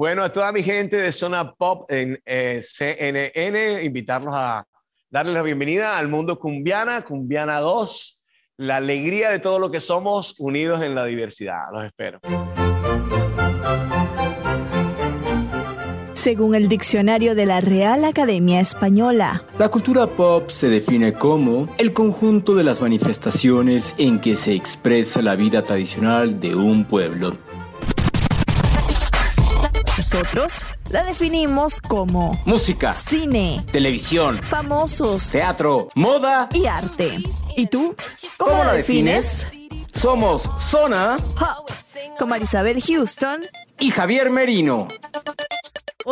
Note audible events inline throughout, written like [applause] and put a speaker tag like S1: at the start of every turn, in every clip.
S1: Bueno, a toda mi gente de Zona Pop en eh, CNN, invitarlos a darles la bienvenida al mundo cumbiana, Cumbiana 2, la alegría de todo lo que somos unidos en la diversidad. Los espero.
S2: Según el diccionario de la Real Academia Española,
S3: La cultura pop se define como el conjunto de las manifestaciones en que se expresa la vida tradicional de un pueblo.
S2: Nosotros la definimos como
S3: Música,
S2: cine,
S3: televisión,
S2: famosos
S3: teatro, moda.
S2: y arte. ¿Y tú? ¿Cómo,
S3: ¿Cómo
S2: la defines?
S3: Somos Zona
S2: Pop, con Marisabel Houston.
S3: y Javier Merino.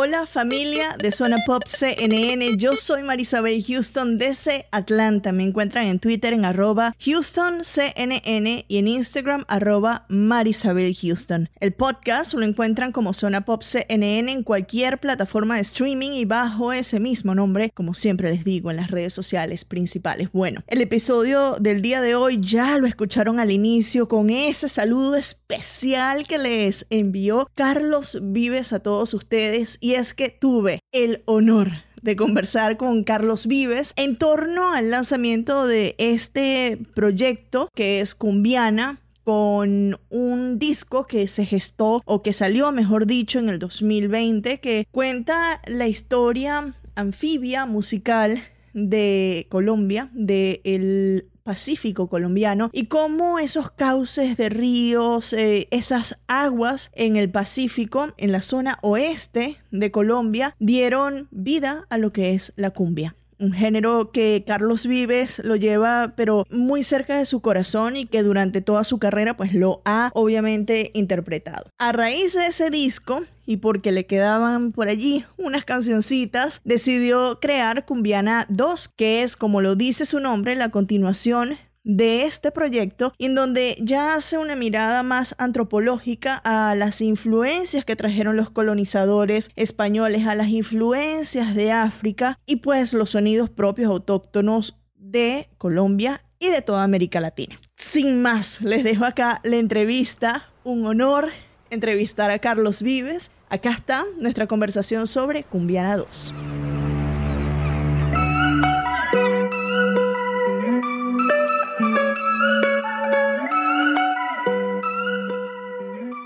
S2: Hola familia de Zona Pop CNN, yo soy Marisabel Houston desde Atlanta. Me encuentran en Twitter en arroba HoustonCNN y en Instagram arroba Marisabel Houston. El podcast lo encuentran como Zona Pop CNN en cualquier plataforma de streaming y bajo ese mismo nombre, como siempre les digo, en las redes sociales principales. Bueno, el episodio del día de hoy ya lo escucharon al inicio con ese saludo especial que les envió Carlos Vives a todos ustedes y es que tuve el honor de conversar con Carlos Vives en torno al lanzamiento de este proyecto que es Cumbiana con un disco que se gestó o que salió, mejor dicho, en el 2020 que cuenta la historia anfibia musical de Colombia, de el Pacífico colombiano y cómo esos cauces de ríos, eh, esas aguas en el Pacífico, en la zona oeste de Colombia, dieron vida a lo que es la cumbia un género que Carlos Vives lo lleva pero muy cerca de su corazón y que durante toda su carrera pues lo ha obviamente interpretado. A raíz de ese disco y porque le quedaban por allí unas cancioncitas, decidió crear Cumbiana 2, que es como lo dice su nombre, la continuación de este proyecto, en donde ya hace una mirada más antropológica a las influencias que trajeron los colonizadores españoles, a las influencias de África y pues los sonidos propios autóctonos de Colombia y de toda América Latina. Sin más, les dejo acá la entrevista, un honor entrevistar a Carlos Vives. Acá está nuestra conversación sobre Cumbiana 2.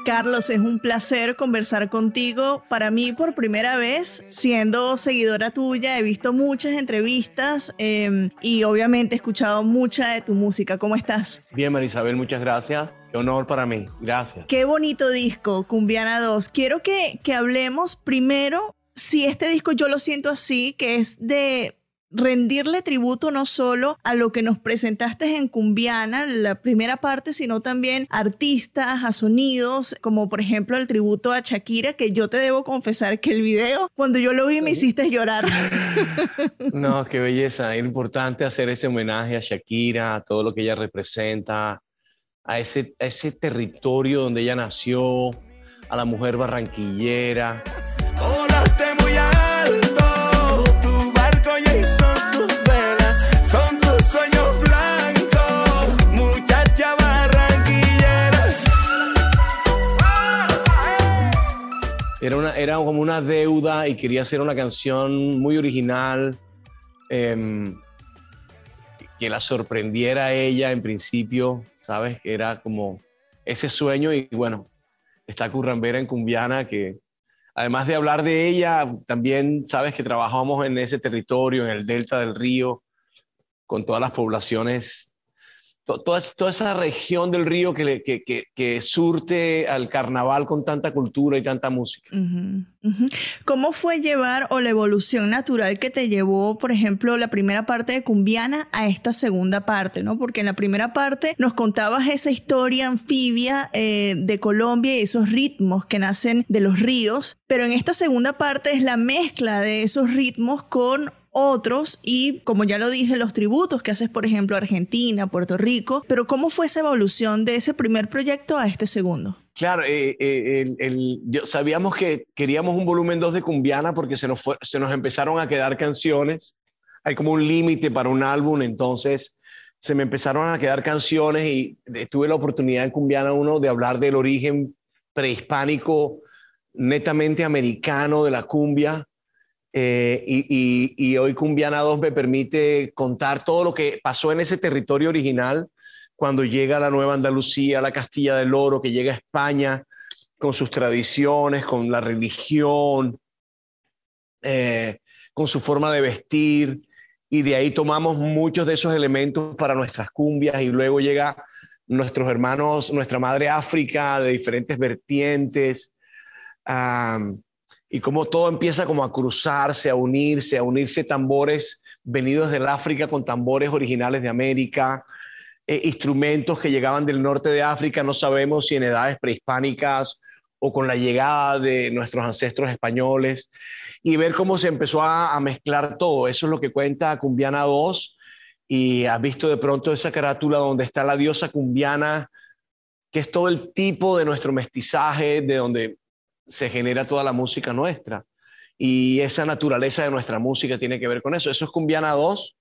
S2: Carlos, es un placer conversar contigo. Para mí, por primera vez, siendo seguidora tuya, he visto muchas entrevistas eh, y obviamente he escuchado mucha de tu música. ¿Cómo estás?
S1: Bien, Marisabel, muchas gracias. Qué honor para mí. Gracias.
S2: Qué bonito disco, Cumbiana 2. Quiero que, que hablemos primero si este disco yo lo siento así, que es de rendirle tributo no solo a lo que nos presentaste en Cumbiana, la primera parte, sino también a artistas, a sonidos, como por ejemplo el tributo a Shakira, que yo te debo confesar que el video, cuando yo lo vi, me hiciste llorar. [laughs]
S1: No, qué belleza. Es importante hacer ese homenaje a Shakira, a todo lo que ella representa, a ese, a ese territorio donde ella nació, a la mujer barranquillera.
S4: Volaste muy alto, tu barco ya hizo su vela, son tus sueños blancos, muchacha barranquillera.
S1: Era, una, era como una deuda y quería hacer una canción muy original, em, que la sorprendiera a ella en principio, ¿sabes? Que era como ese sueño y bueno, está Currambera en Cumbiana, que además de hablar de ella, también sabes que trabajamos en ese territorio, en el delta del río, con todas las poblaciones toda, toda esa región del río que, que, que, que, surte al carnaval con tanta cultura y tanta música.
S2: ¿Cómo fue llevar o la evolución natural que te llevó, por ejemplo, la primera parte de Cumbiana a esta segunda parte? ¿no? Porque en la primera parte nos contabas esa historia anfibia eh, de Colombia y esos ritmos que nacen de los ríos, pero en esta segunda parte es la mezcla de esos ritmos con otros y, como ya lo dije, los tributos que haces, por ejemplo, Argentina, Puerto Rico, pero ¿cómo fue esa evolución de ese primer proyecto a este segundo?
S1: Claro, eh, eh, el, el, yo, sabíamos que queríamos un volumen 2 de Cumbiana porque se nos, fue, se nos empezaron a quedar canciones, hay como un límite para un álbum, entonces se me empezaron a quedar canciones y tuve la oportunidad en Cumbiana 1 de hablar del origen prehispánico netamente americano de la cumbia, eh, y, hoy Cumbiana 2 me permite contar todo lo que pasó en ese territorio original cuando llega la Nueva Andalucía, la Castilla del Oro, que llega a España con sus tradiciones, con la religión, eh, con su forma de vestir. Y de ahí tomamos muchos de esos elementos para nuestras cumbias y luego llega nuestros hermanos, nuestra madre África de diferentes vertientes. Y cómo todo empieza como a cruzarse, a unirse, a unirse tambores venidos del África con tambores originales de América, eh, instrumentos que llegaban del norte de África, no sabemos si en edades prehispánicas o con la llegada de nuestros ancestros españoles, y ver cómo se empezó a, a mezclar todo. Eso es lo que cuenta Cumbiana 2, y has visto de pronto esa carátula donde está la diosa cumbiana, que es todo el tipo de nuestro mestizaje, de donde se genera toda la música nuestra. Y esa naturaleza de nuestra música tiene que ver con eso. Eso es Cumbiana 2.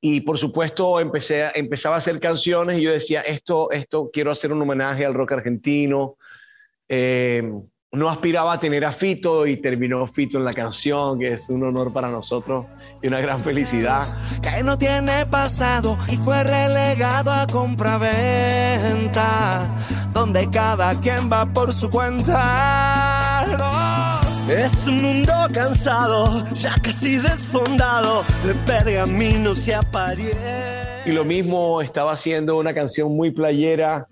S1: Y por supuesto empecé, empezaba a hacer canciones y yo decía, esto, esto quiero hacer un homenaje al rock argentino. Eh, no aspiraba a tener a Fito y terminó Fito en la canción, que es un honor para nosotros y una gran felicidad.
S4: Que no tiene pasado y fue relegado a compraventa, donde cada quien va por su cuenta. Es un mundo cansado, ya casi desfondado, de pergaminos y apariencias.
S1: Y lo mismo estaba haciendo una canción muy playera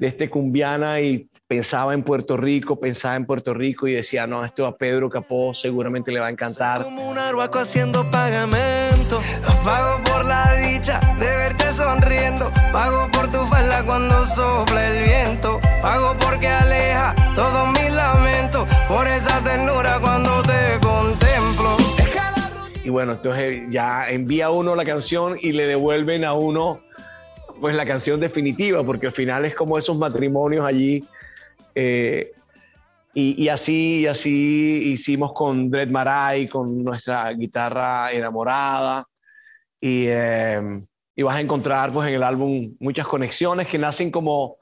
S1: de este cumbiana y pensaba en Puerto Rico, pensaba en Puerto Rico y decía, no, esto a Pedro Capó seguramente le va a encantar.
S4: Soy como un arhuaco haciendo pagamento. Pago por la dicha de verte sonriendo. Pago por tu falda cuando sopla el viento. Pago porque aleja todos mis lamentos. Por esa ternura cuando te contemplo.
S1: Y bueno, entonces ya envía uno la canción y le devuelven a uno pues la canción definitiva, porque al final es como esos matrimonios allí. Eh, y, así, así hicimos con Dred Marai, con nuestra guitarra enamorada. Y, eh, y, vas a encontrar pues, en el álbum muchas conexiones que nacen como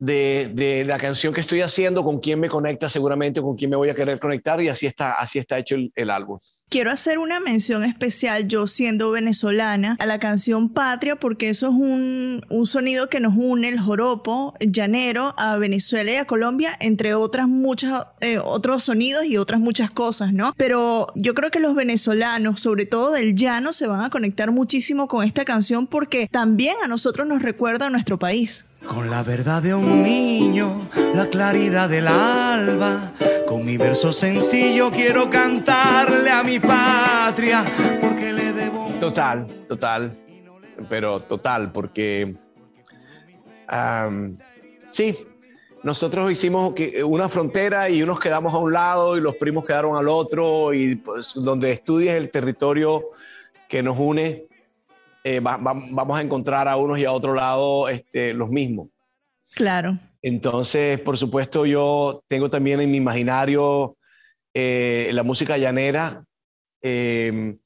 S1: de, la canción que estoy haciendo, con quién me conecta seguramente, con quién me voy a querer conectar, y así está, así está hecho el, el álbum.
S2: Quiero hacer una mención especial, yo siendo venezolana, a la canción Patria, porque eso es un, un, sonido que nos une, el joropo llanero, a Venezuela y a Colombia, entre otras muchas, eh, otros sonidos y otras muchas cosas, ¿no? Pero yo creo que los venezolanos, sobre todo del llano, se van a conectar muchísimo con esta canción porque también a nosotros nos recuerda a nuestro país.
S4: Con la verdad de un niño, la claridad del alba, con mi verso sencillo quiero cantarle a mi patria, porque le debo...
S1: Total, total, pero total, porque... Um, sí, nosotros hicimos una frontera y unos quedamos a un lado y los primos quedaron al otro y pues, donde estudies el territorio que nos une, eh, va, va, vamos a encontrar a unos y a otro lado este, los mismos.
S2: Claro.
S1: Entonces, por supuesto, yo tengo también en mi imaginario eh, la música llanera, eh,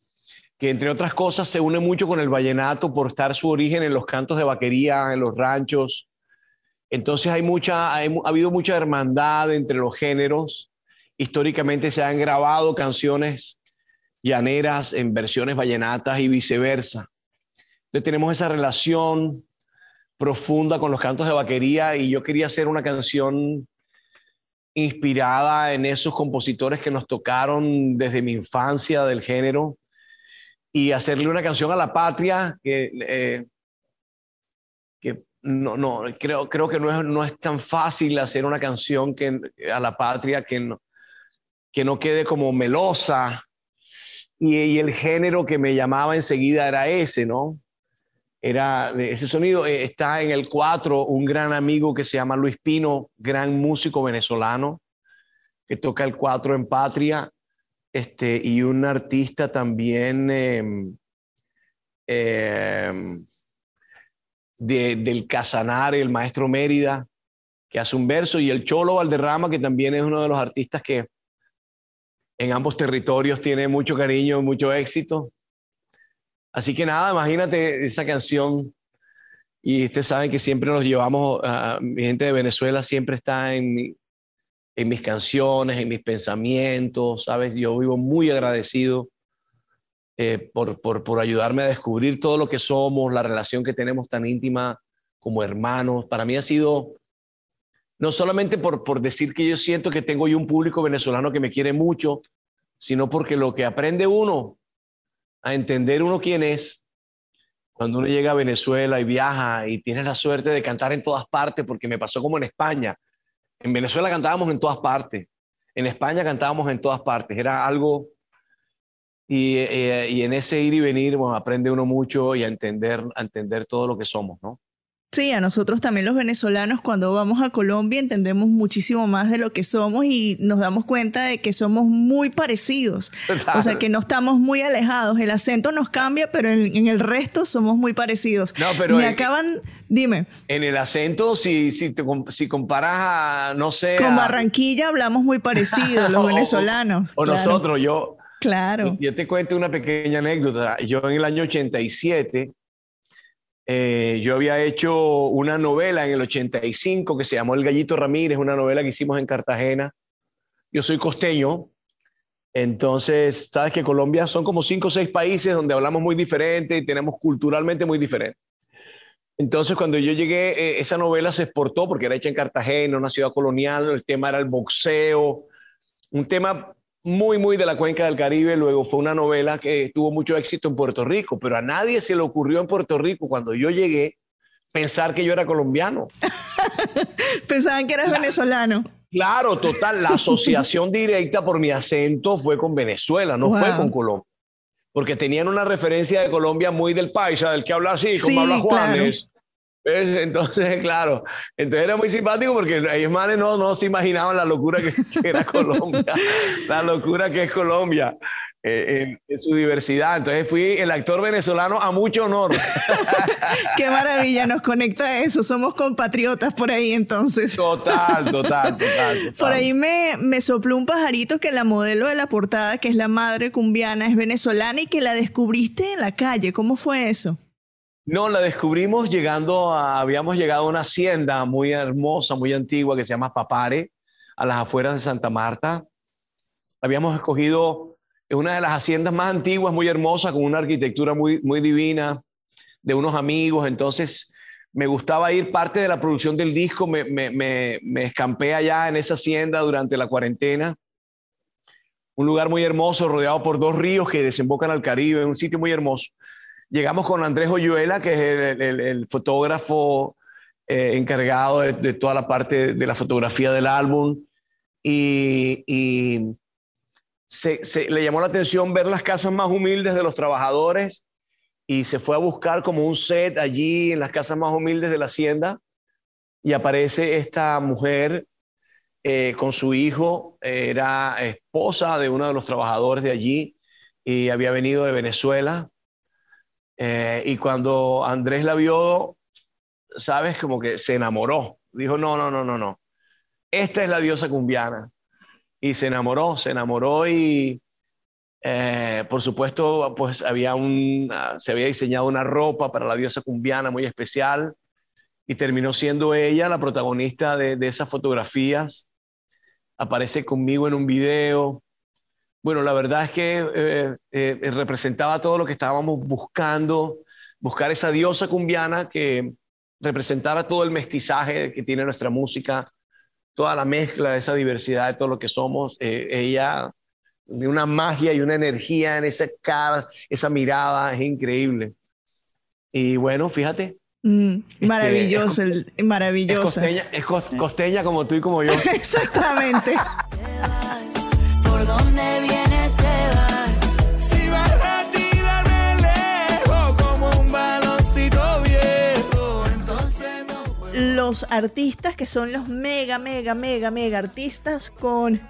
S1: que entre otras cosas se une mucho con el vallenato por estar su origen en los cantos de vaquería, en los ranchos. Entonces hay mucha, hay, ha habido mucha hermandad entre los géneros. Históricamente se han grabado canciones llaneras en versiones vallenatas y viceversa. Entonces tenemos esa relación profunda con los cantos de vaquería y yo quería hacer una canción inspirada en esos compositores que nos tocaron desde mi infancia del género y hacerle una canción a la patria que, eh, que no, no, creo, creo que no es, no es tan fácil hacer una canción que, a la patria que no, que no quede como melosa. Y, y el género que me llamaba enseguida era ese, ¿no? Era ese sonido. Eh, está en el 4 un gran amigo que se llama Luis Pino, gran músico venezolano, que toca el 4 en Patria este, y un artista también em, em, del Casanare, el maestro Mérida, que hace un verso, y el Cholo Valderrama, que también es uno de los artistas que en ambos territorios tiene mucho cariño, mucho éxito. Así que nada, imagínate esa canción. Y ustedes saben que siempre nos llevamos, a, mi gente de Venezuela siempre está en, mis canciones, en mis pensamientos, ¿sabes? Yo vivo muy agradecido eh, por, por, por, ayudarme a descubrir todo lo que somos, la relación que tenemos tan íntima como hermanos. Para mí ha sido, no solamente por, por decir que yo siento que tengo yo un público venezolano que me quiere mucho, sino porque lo que aprende uno a entender uno quién es, cuando uno llega a Venezuela y viaja y tiene la suerte de cantar en todas partes, porque me pasó como en España, en Venezuela cantábamos en todas partes, en España cantábamos en todas partes, era algo, y, eh, y en ese ir y venir, bueno, aprende uno mucho y a entender, a entender todo lo que somos, ¿no?
S2: Sí, a nosotros también los venezolanos cuando vamos a Colombia entendemos muchísimo más de lo que somos y nos damos cuenta de que somos muy parecidos. O sea, que no estamos muy alejados. El acento nos cambia, pero en, el resto somos muy parecidos.
S1: No, pero...
S2: Me acaban... Dime.
S1: En el acento, si, si, si comparas a, no sé...
S2: Con Barranquilla hablamos muy parecido, los [laughs] venezolanos.
S1: O, nosotros, yo...
S2: Claro.
S1: Yo te cuento una pequeña anécdota. Yo en el año 87 eh, yo había hecho una novela en el 85 que se llamó El Gallito Ramírez, una novela que hicimos en Cartagena. Yo soy costeño, entonces, sabes que Colombia son como cinco o seis países donde hablamos muy diferente y tenemos culturalmente muy diferente. Entonces, cuando yo llegué, eh, esa novela se exportó porque era hecha en Cartagena, una ciudad colonial, el tema era el boxeo, un tema muy, muy de la cuenca del Caribe. Luego fue una novela que tuvo mucho éxito en Puerto Rico, pero a nadie se le ocurrió en Puerto Rico cuando yo llegué pensar que yo era colombiano. [laughs]
S2: Pensaban que eras venezolano.
S1: Claro, total. La [laughs] asociación directa por mi acento fue con Venezuela, no fue con Colombia. Porque tenían una referencia de Colombia muy del paisa, del que habla así, como habla Juanes. Entonces, [laughs] claro, entonces era muy simpático porque ellos manes no, no se imaginaban la locura que, [laughs] era Colombia, la locura que es Colombia. Eh, en, su diversidad. Entonces fui el actor venezolano a mucho honor. [laughs]
S2: Qué maravilla, nos conecta eso. Somos compatriotas por ahí entonces.
S1: Total, total, total.
S2: Por ahí me, me sopló un pajarito que la modelo de la portada, que es la madre cumbiana, es venezolana y que la descubriste en la calle. ¿Cómo fue eso?
S1: No, la descubrimos llegando a, habíamos llegado a una hacienda muy hermosa, muy antigua, que se llama Papare, a las afueras de Santa Marta. Habíamos escogido una de las haciendas más antiguas, muy hermosa, con una arquitectura muy, muy divina, de unos amigos. Entonces, me gustaba ir parte de la producción del disco, me, me, me, me escampé allá en esa hacienda durante la cuarentena. Un lugar muy hermoso, rodeado por dos ríos que desembocan al Caribe, un sitio muy hermoso llegamos con Andrés Oyuela, que es el, fotógrafo eh, encargado de, toda la parte de la fotografía del álbum. Y, se, le llamó la atención ver las casas más humildes de los trabajadores y se fue a buscar como un set allí en las casas más humildes de la hacienda. Y aparece esta mujer eh, con su hijo, era esposa de uno de los trabajadores de allí y había venido de Venezuela eh, y cuando Andrés la vio, sabes, como que se enamoró. Dijo, no, no, no, no, no. Esta es la diosa cumbiana. Y se enamoró, se enamoró y, eh, por supuesto, pues había un, ah, se había diseñado una ropa para la diosa cumbiana muy especial y terminó siendo ella la protagonista de, de esas fotografías. Aparece conmigo en un video. Bueno, la verdad es que eh, eh, representaba todo lo que estábamos buscando, buscar esa diosa cumbiana que representara todo el mestizaje que tiene nuestra música, toda la mezcla de esa diversidad de todo lo que somos. Eh, ella de una magia y una energía en esa cara, esa mirada, es increíble. Y bueno, fíjate.
S2: Mm, este, maravilloso, maravilloso.
S1: Es costeña, como tú y como yo. [laughs]
S2: Exactamente. Los artistas que son los mega, mega, mega, mega artistas con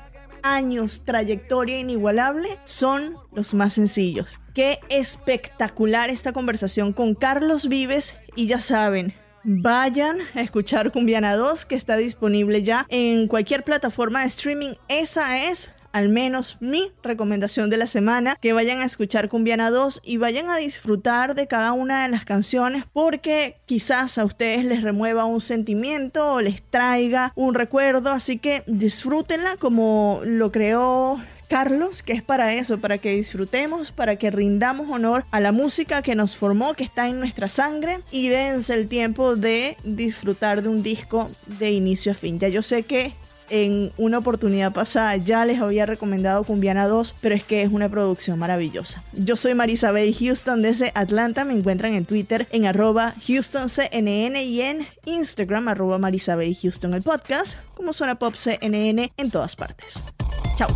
S2: años, trayectoria inigualable, son los más sencillos. Qué espectacular esta conversación con Carlos Vives y ya saben, vayan a escuchar Cumbiana 2 que está disponible ya en cualquier plataforma de streaming. Esa es al menos mi recomendación de la semana, que vayan a escuchar Cumbiana 2 y vayan a disfrutar de cada una de las canciones porque quizás a ustedes les remueva un sentimiento o les traiga un recuerdo, así que disfrútenla como lo creó Carlos, que es para eso, para que disfrutemos, para que rindamos honor a la música que nos formó, que está en nuestra sangre y dense el tiempo de disfrutar de un disco de inicio a fin. Ya yo sé que en una oportunidad pasada ya les había recomendado Cumbiana 2, pero es que es una producción maravillosa. Yo soy Marisa Bay Houston desde Atlanta, me encuentran en Twitter en arroba HoustonCNN y en Instagram arroba Marisa Bay Houston el podcast, como suena Pop CNN en todas partes. Chao.